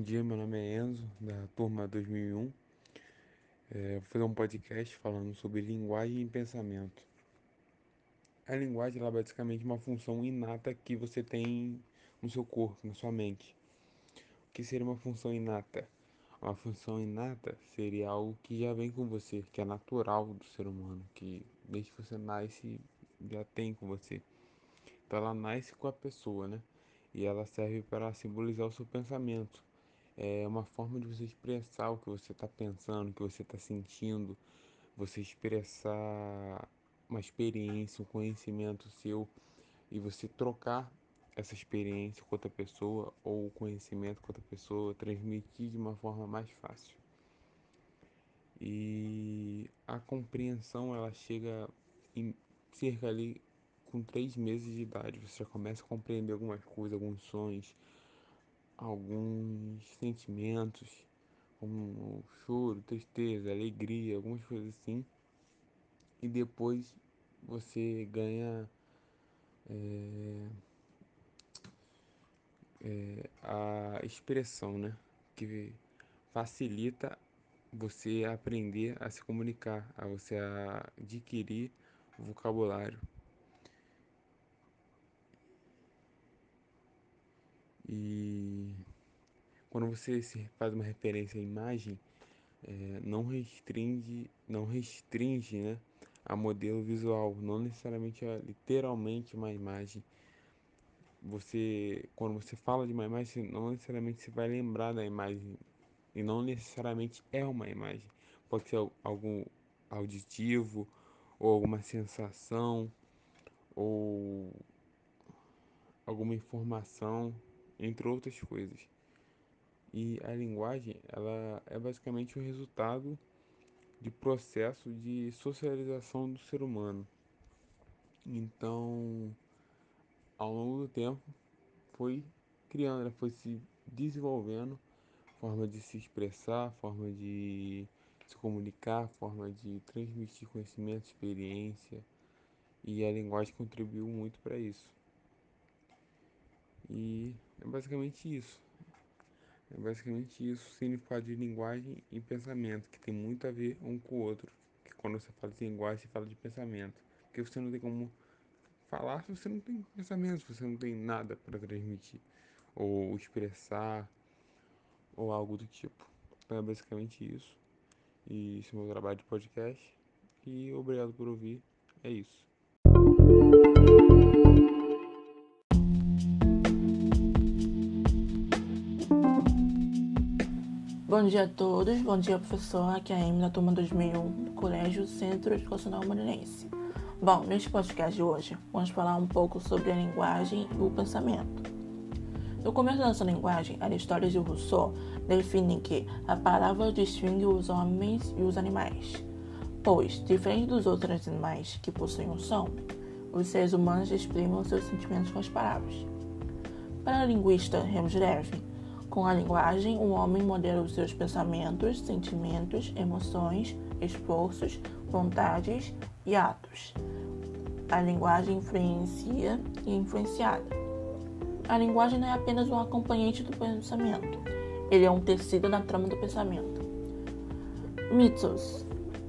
Bom dia, meu nome é Enzo, da turma 2001. É, vou fazer um podcast falando sobre linguagem e pensamento. A linguagem é basicamente uma função inata que você tem no seu corpo, na sua mente. O que seria uma função inata? Uma função inata seria algo que já vem com você, que é natural do ser humano, que desde que você nasce já tem com você. Então ela nasce com a pessoa, né? E ela serve para simbolizar o seu pensamento é uma forma de você expressar o que você está pensando, o que você está sentindo, você expressar uma experiência, um conhecimento seu e você trocar essa experiência com outra pessoa ou o conhecimento com outra pessoa, transmitir de uma forma mais fácil. E a compreensão ela chega em cerca ali com três meses de idade. Você já começa a compreender algumas coisas, alguns sonhos, alguns sentimentos, como choro, tristeza, alegria, algumas coisas assim. E depois você ganha é, é, a expressão, né? Que facilita você aprender a se comunicar, a você adquirir vocabulário. E quando você faz uma referência à imagem, é, não restringe, não restringe, né, a modelo visual, não necessariamente a, literalmente uma imagem. Você, quando você fala de uma imagem, não necessariamente você vai lembrar da imagem e não necessariamente é uma imagem. Pode ser algo auditivo ou alguma sensação ou alguma informação entre outras coisas. E a linguagem, ela é basicamente o resultado de processo de socialização do ser humano. Então, ao longo do tempo, foi criando, foi se desenvolvendo forma de se expressar, forma de se comunicar, forma de transmitir conhecimento, experiência, e a linguagem contribuiu muito para isso. E é basicamente isso. É basicamente isso significado de linguagem e pensamento, que tem muito a ver um com o outro. Que quando você fala de linguagem, você fala de pensamento. Porque você não tem como falar se você não tem pensamento, se você não tem nada para transmitir, ou expressar, ou algo do tipo. Então é basicamente isso. E esse é o meu trabalho de podcast. E obrigado por ouvir. É isso. Bom dia a todos, bom dia professor, aqui é a Amy da turma 2001 do Colégio Centro Educacional Marinense. Bom, neste podcast de hoje, vamos falar um pouco sobre a linguagem e o pensamento. No começo da nossa linguagem, Aristóteles e Rousseau definem que a palavra distingue os homens e os animais, pois, diferente dos outros animais que possuem um som, os seres humanos exprimem seus sentimentos com as palavras. Para o linguista Remus Levy, com a linguagem, o homem modela os seus pensamentos, sentimentos, emoções, esforços, vontades e atos. A linguagem influencia e é influenciada. A linguagem não é apenas um acompanhante do pensamento, ele é um tecido na trama do pensamento. Mitos,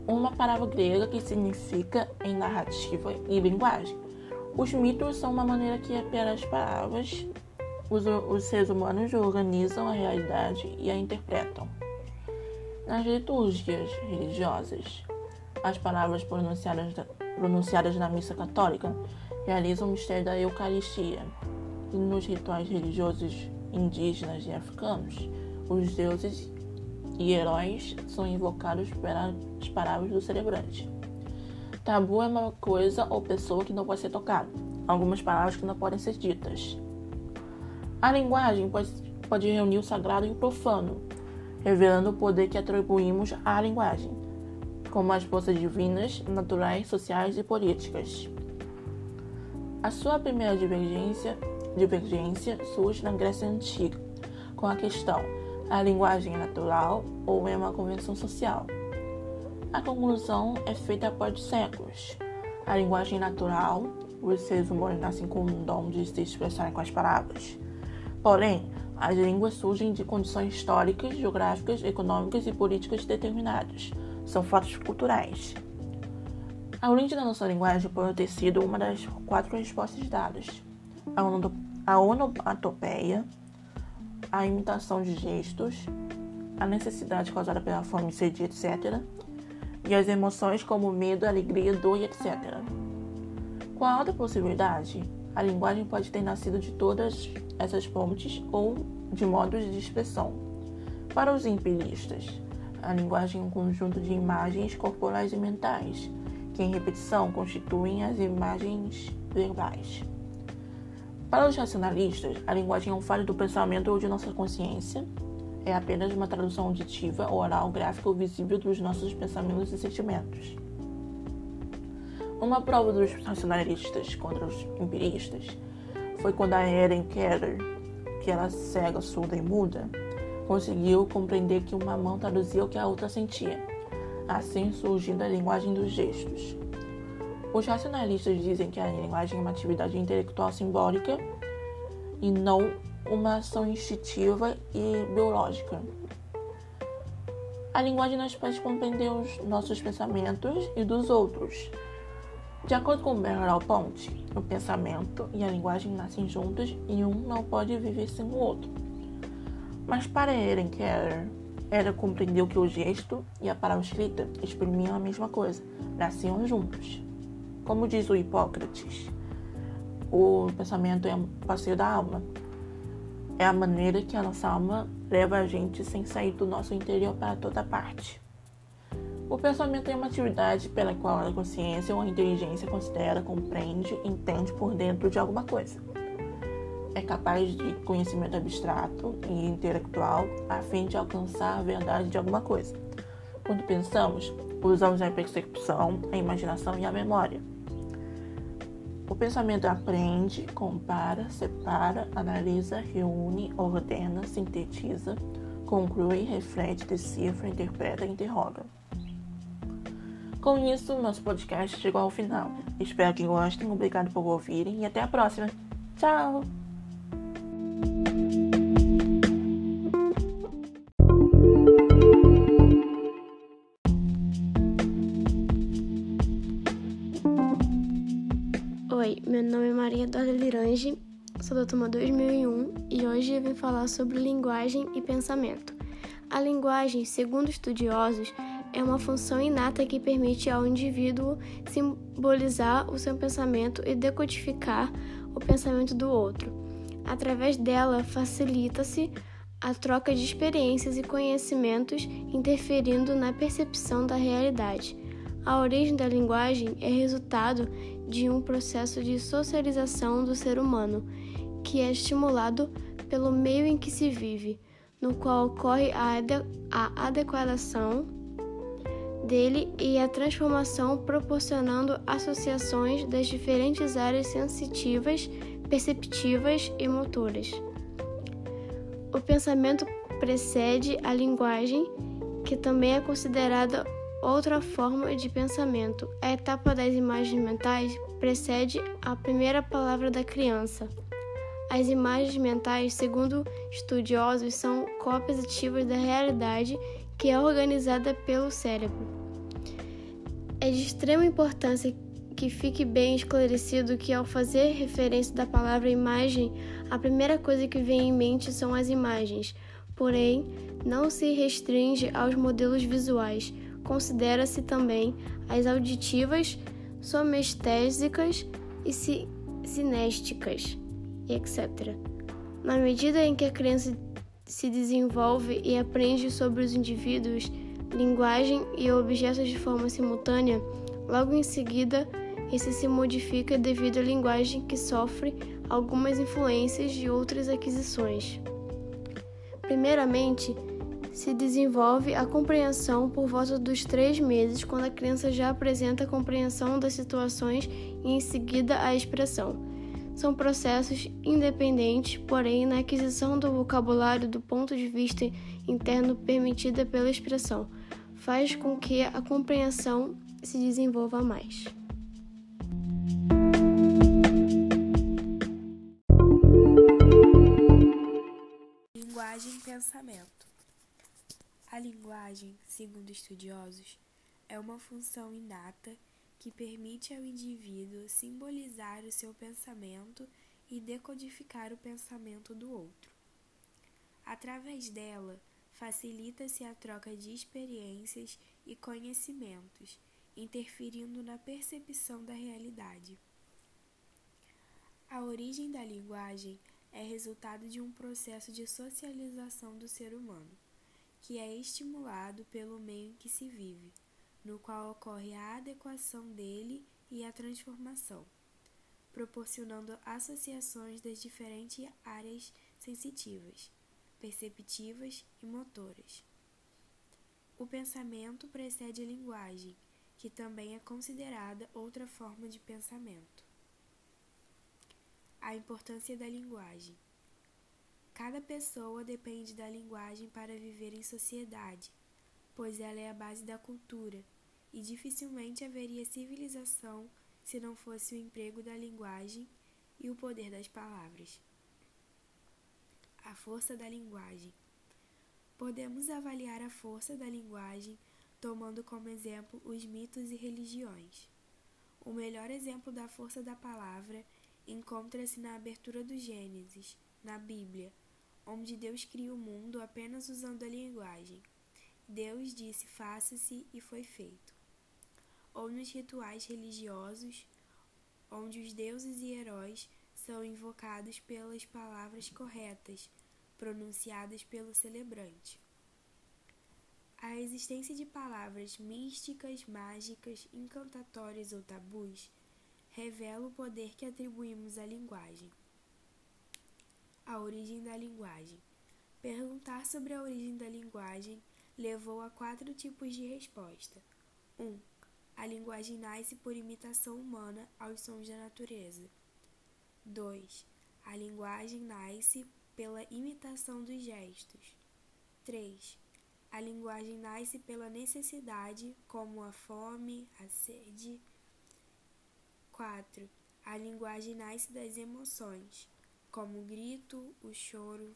uma palavra grega que significa em narrativa e linguagem. Os mitos são uma maneira que as palavras os, os seres humanos organizam a realidade e a interpretam. Nas liturgias religiosas, as palavras pronunciadas, pronunciadas na missa católica realizam o mistério da Eucaristia. E nos rituais religiosos indígenas e africanos, os deuses e heróis são invocados pelas palavras do celebrante. Tabu é uma coisa ou pessoa que não pode ser tocada. Algumas palavras que não podem ser ditas. A linguagem pode, pode reunir o sagrado e o profano, revelando o poder que atribuímos à linguagem, como as forças divinas, naturais, sociais e políticas. A sua primeira divergência, divergência surge na Grécia Antiga, com a questão: a linguagem é natural ou é uma convenção social? A conclusão é feita após séculos. A linguagem natural, os seres humanos nascem com o dom de se expressarem com as palavras. Porém, As línguas surgem de condições históricas, geográficas, econômicas e políticas determinadas. São fatos culturais. A origem da nossa linguagem pode ter sido uma das quatro respostas dadas: a onomatopeia, a imitação de gestos, a necessidade causada pela fome e sede, etc., e as emoções como medo, alegria, dor etc. Com a outra possibilidade, a linguagem pode ter nascido de todas essas fontes ou de modos de expressão. Para os empiristas, a linguagem é um conjunto de imagens corporais e mentais, que em repetição constituem as imagens verbais. Para os racionalistas, a linguagem é um falho do pensamento ou de nossa consciência, é apenas uma tradução auditiva, oral, gráfica ou visível dos nossos pensamentos e sentimentos. Uma prova dos racionalistas contra os empiristas foi quando a Eren Keller, que era cega, surda e muda, conseguiu compreender que uma mão traduzia o que a outra sentia, assim surgindo a linguagem dos gestos. Os racionalistas dizem que a linguagem é uma atividade intelectual simbólica e não uma ação instintiva e biológica. A linguagem nos faz compreender os nossos pensamentos e dos outros. De acordo com Merleau Ponte, o pensamento e a linguagem nascem juntos e um não pode viver sem o outro. Mas para Eren Keller, ela compreendeu que o gesto e a palavra escrita exprimiam a mesma coisa, nasciam juntos. Como diz o Hipócrates, o pensamento é um passeio da alma, é a maneira que a nossa alma leva a gente sem sair do nosso interior para toda parte. O pensamento é uma atividade pela qual a consciência ou a inteligência considera, compreende, entende por dentro de alguma coisa. É capaz de conhecimento abstrato e intelectual a fim de alcançar a verdade de alguma coisa. Quando pensamos, usamos a percepção, a imaginação e a memória. O pensamento aprende, compara, separa, analisa, reúne, ordena, sintetiza, conclui, reflete, decifra, interpreta e interroga. Com isso, nosso podcast chegou ao final. Espero que gostem, obrigado por ouvirem e até a próxima. Tchau! Oi, meu nome é Maria Eduarda Lirange, sou da turma 2001 e hoje eu vim falar sobre linguagem e pensamento. A linguagem, segundo estudiosos, é uma função inata que permite ao indivíduo simbolizar o seu pensamento e decodificar o pensamento do outro. Através dela, facilita-se a troca de experiências e conhecimentos, interferindo na percepção da realidade. A origem da linguagem é resultado de um processo de socialização do ser humano, que é estimulado pelo meio em que se vive, no qual ocorre a, ade a adequação dele e a transformação, proporcionando associações das diferentes áreas sensitivas, perceptivas e motoras. O pensamento precede a linguagem, que também é considerada Outra forma de pensamento, a etapa das imagens mentais precede a primeira palavra da criança. As imagens mentais, segundo estudiosos, são cópias ativas da realidade que é organizada pelo cérebro. É de extrema importância que fique bem esclarecido que, ao fazer referência da palavra imagem, a primeira coisa que vem em mente são as imagens, porém, não se restringe aos modelos visuais considera-se também as auditivas, somestésicas e cinésticas, etc. Na medida em que a criança se desenvolve e aprende sobre os indivíduos, linguagem e objetos de forma simultânea, logo em seguida esse se modifica devido à linguagem que sofre algumas influências de outras aquisições. Primeiramente, se desenvolve a compreensão por volta dos três meses, quando a criança já apresenta a compreensão das situações e em seguida a expressão. São processos independentes, porém, na aquisição do vocabulário do ponto de vista interno permitida pela expressão, faz com que a compreensão se desenvolva mais. pensamento. A linguagem, segundo estudiosos, é uma função inata que permite ao indivíduo simbolizar o seu pensamento e decodificar o pensamento do outro. Através dela, facilita-se a troca de experiências e conhecimentos, interferindo na percepção da realidade. A origem da linguagem é resultado de um processo de socialização do ser humano, que é estimulado pelo meio em que se vive, no qual ocorre a adequação dele e a transformação, proporcionando associações das diferentes áreas sensitivas perceptivas e motoras. O pensamento precede a linguagem, que também é considerada outra forma de pensamento. A importância da linguagem. Cada pessoa depende da linguagem para viver em sociedade, pois ela é a base da cultura, e dificilmente haveria civilização se não fosse o emprego da linguagem e o poder das palavras. A força da linguagem. Podemos avaliar a força da linguagem tomando como exemplo os mitos e religiões. O melhor exemplo da força da palavra encontra-se na abertura do Gênesis, na Bíblia, onde Deus cria o mundo apenas usando a linguagem. Deus disse: faça-se e foi feito. Ou nos rituais religiosos, onde os deuses e heróis são invocados pelas palavras corretas, pronunciadas pelo celebrante. A existência de palavras místicas, mágicas, encantatórias ou tabus revela o poder que atribuímos à linguagem. A origem da linguagem. Perguntar sobre a origem da linguagem levou a quatro tipos de resposta. 1. Um, a linguagem nasce por imitação humana aos sons da natureza. 2. A linguagem nasce pela imitação dos gestos. 3. A linguagem nasce pela necessidade, como a fome, a sede. 4. A linguagem nasce das emoções, como o grito, o choro,